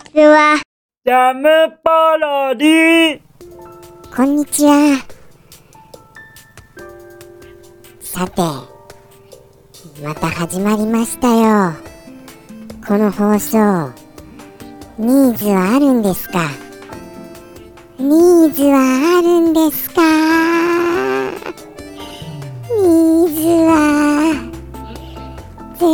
ちは。ジャムパロディこんにちは。さて、また始まりましたよ。この放送、ニーズはあるんですか？ニーズはあるんですか？ニーズは、ぜ、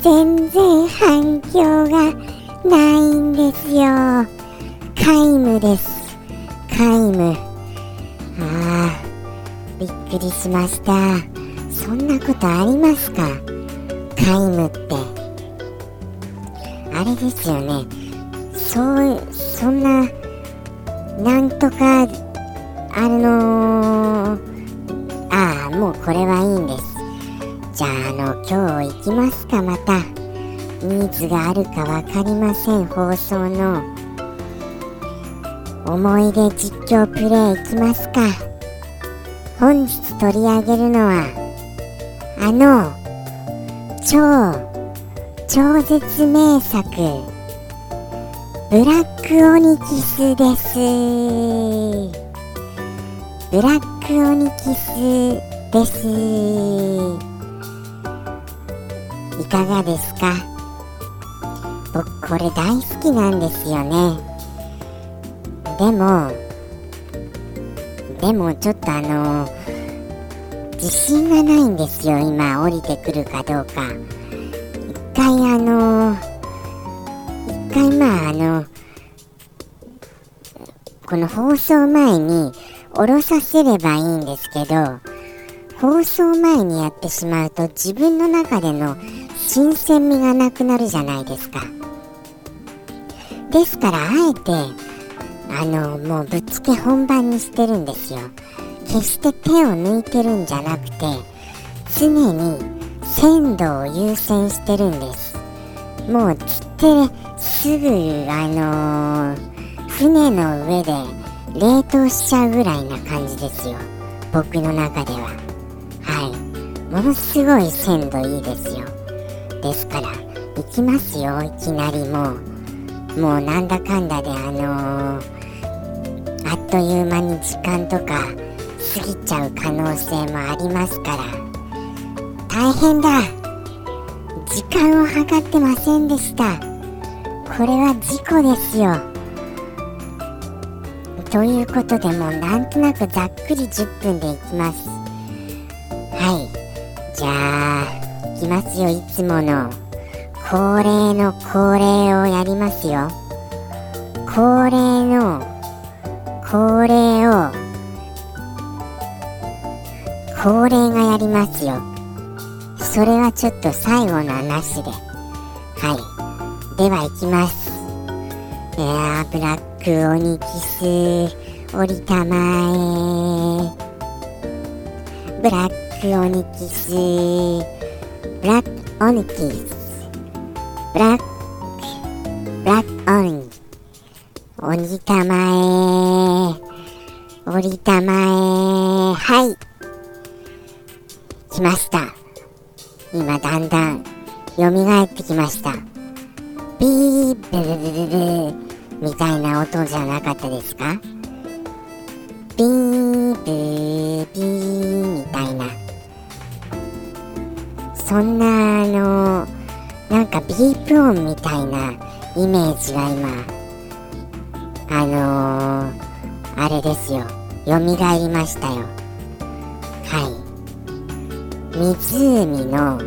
全然反響がないんですよ。皆無です。皆無。ああ、びっくりしました。そんなことありますか？皆無って。あれですよね。そう、そんな、なんとか、あのー、ああ、もうこれはいいんです。じゃあ、あの、今日行きますか、また。ニーズがあるかわかりません、放送の。思い出実況プレイいきますか。本日取り上げるのは、あの、超、超絶名作、ブラックオニキスです。ブラックオニキスです。いかがですか？僕これ大好きなんですよね。でも、でもちょっとあの自信がないんですよ、今降りてくるかどうか。一回あの一回まああの、この放送前に降ろさせればいいんですけど、放送前にやってしまうと自分の中での新鮮味がなくなるじゃないですか。ですからあえてあのもうぶっつけ本番にしてるんですよ。決して手を抜いてるんじゃなくて常に鮮度を優先してるんです。もう釣ってすぐあのー船の上で冷凍しちゃうぐらいな感じですよ。僕の中では。はい。ものすごい鮮度いいですよ。ですから行きますよいきなりもうもうなんだかんだであのーあっという間に時間とか過ぎちゃう可能性もありますから。大変だ。時間を計ってませんでした。これは事故ですよ。ということでもうなんとなくざっくり10分でいきます。はい。じゃあきますよいつもの恒例の恒例をやりますよ。恒例の恒例を恒例がやりますよ。それはちょっと最後のはなしで。はい。では行きます。いやーブラックオニキス降りたまえ。ブラックオニキス。ブラックオニキスブラックブラックオニ降りたまえ。降りたまえ。はい。来ました。今だんだん蘇ってきました。ビーブルルルルみたいな音じゃなかったですか？ビーブービーみたいな。そんなあのなんかビープ音みたいなイメージが今あのー、あれですよ。蘇りましたよ。はい。湖の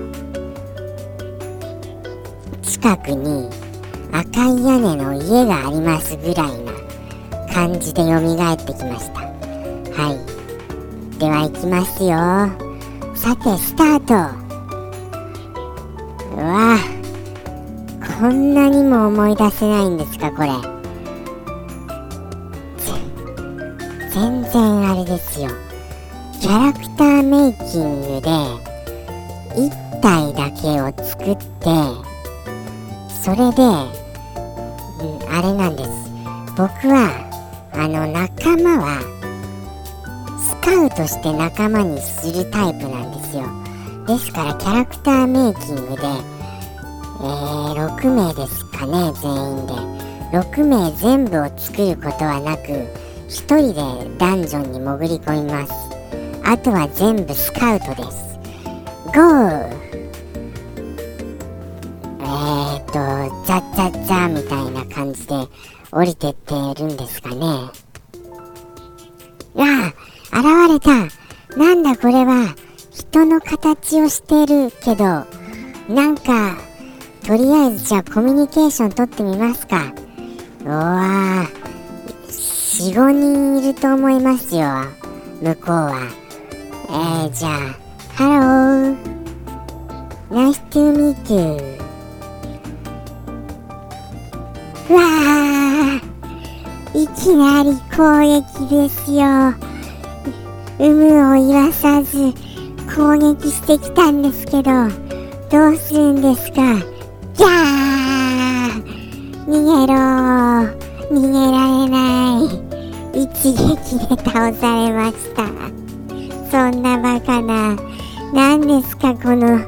近くに赤い屋根の家がありますぐらいな感じで蘇ってきました。はい。では行きますよ。さてスタート。こんなにも思い出せないんですかこれ。全然あれですよ。キャラクターメイキングで1体だけを作ってそれで、うん、あれなんです。僕はあの仲間はスカウトして仲間にするタイプなんですよ。ですからキャラクターメイキングでえー、6名ですかね全員で。6名全部を作ることはなく1人でダンジョンに潜り込みます。あとは全部スカウトです。ゴー。えーっとザッザッザーみたいな感じで降りてってるんですかね。わあ現れた。なんだこれは。人の形をしてるけどなんかとりあえずじゃあコミュニケーション取ってみますか。うわ45人いると思いますよ。向こうは。えー、じゃあ Hello。Nice to meet you うわあいきなり攻撃ですよ。有無を言わさず攻撃してきたんですけどどうするんですか？じゃあ逃げろ逃げられない一撃で倒されましたそんなバカな何ですかこの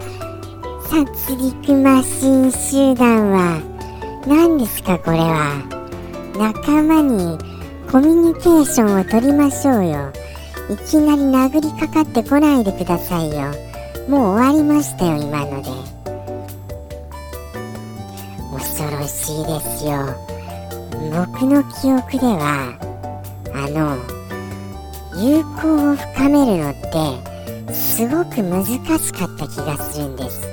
殺戮マシン集団は何ですかこれは仲間にコミュニケーションを取りましょうよいきなり殴りかかってこないでくださいよもう終わりましたよ今のでしいですよ僕の記憶ではあの友好を深めるのってすごく難しかった気がするんです。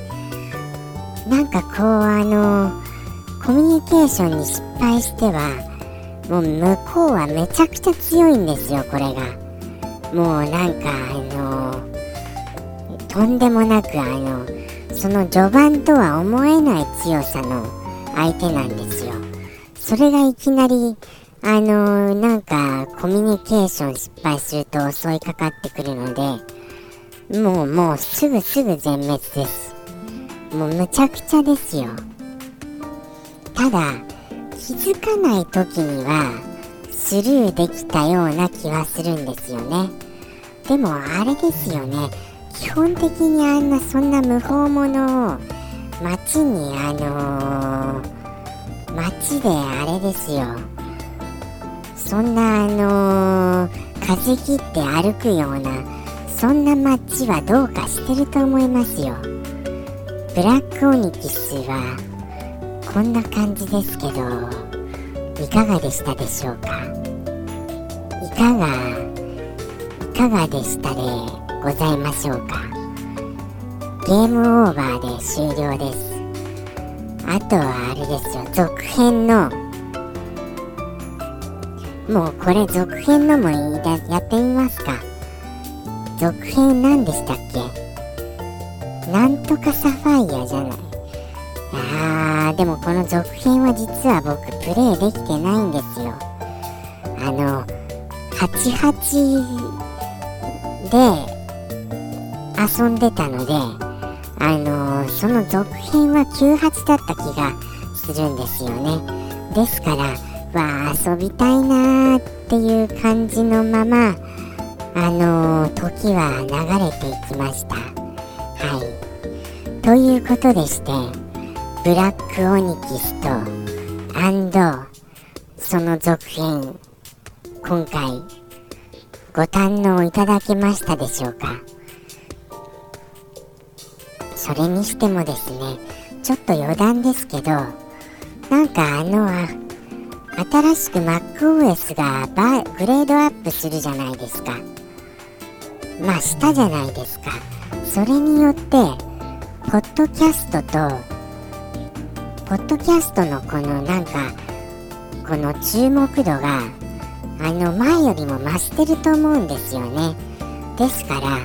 なんかこうあのコミュニケーションに失敗してはもう向こうはめちゃくちゃ強いんですよこれが。もうなんかあのとんでもなくあのその序盤とは思えない強さの相手なんですよ。それがいきなりあのなんかコミュニケーション失敗すると襲いかかってくるのでもうもうすぐすぐ全滅です。もうむちゃくちゃですよ。ただ気づかない時にはスルーできたような気はするんですよね。でもあれですよね。基本的にあんなそんな無法者を街にあのー、街であれですよ。そんなあのー、風切って歩くようなそんな街はどうかしてると思いますよ。ブラックオニキスはこんな感じですけどいかがでしたでしょうか？いかがいかがでしたでございましょうか？ゲームオーバーで終了です。あとはあれですよ続編の。もうこれ続編のもいいだやってみますか。続編何でしたっけ？なんとかサファイアじゃない。あーでもこの続編は実は僕プレイできてないんですよ。あの88で遊んでたのであのその続編は98だった気がするんですよね。ですからわあ遊びたいなーっていう感じのままあの時は流れていきました。はい。ということでしてブラックオニキスとアンドその続編今回ご堪能いただけましたでしょうか？それにしてもですねちょっと余談ですけどなんかあの新しく MacOS がバグレードアップするじゃないですか。まあしたじゃないですか。それによってポッドキャストとポッドキャストのこのなんかこの注目度があの前よりも増してると思うんですよね。ですから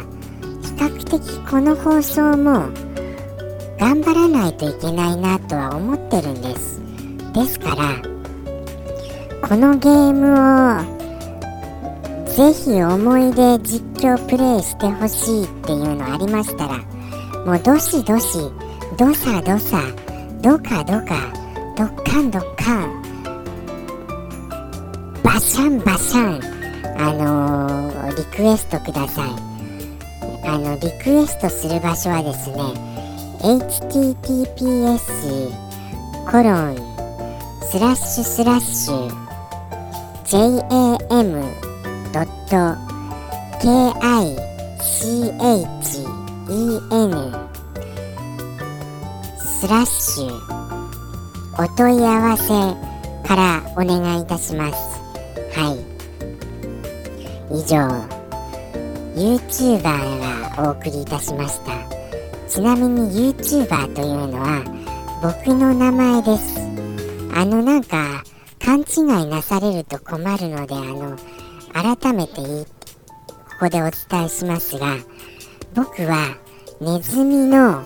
比較的この放送も頑張らないといけないなとは思ってるんです。ですからこのゲームをぜひ思い出実況プレイしてほしいっていうのありましたらもうどしどしどさどさどかどかどっかんどっかんバシャンバシャンあのー、リクエストください。あのリクエストする場所はですね https コロンスラッシュスラッシュ jam.kichen スラッシュお問い合わせからお願いいたしますはい以上 YouTuber がお送りいたしましたちなみに YouTuber というのは僕の名前です。あのなんか勘違いなされると困るのであの改めていここでお伝えしますが僕はネズミの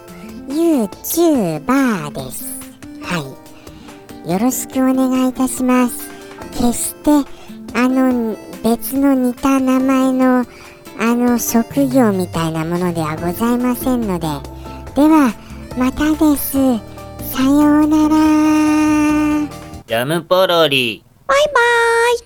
YouTuber です。はい。よろしくお願いいたします。決してあの別の似た名前のあの職業みたいなものではございませんのでではまたです。さようなら。ジャムポロリ。バイバイ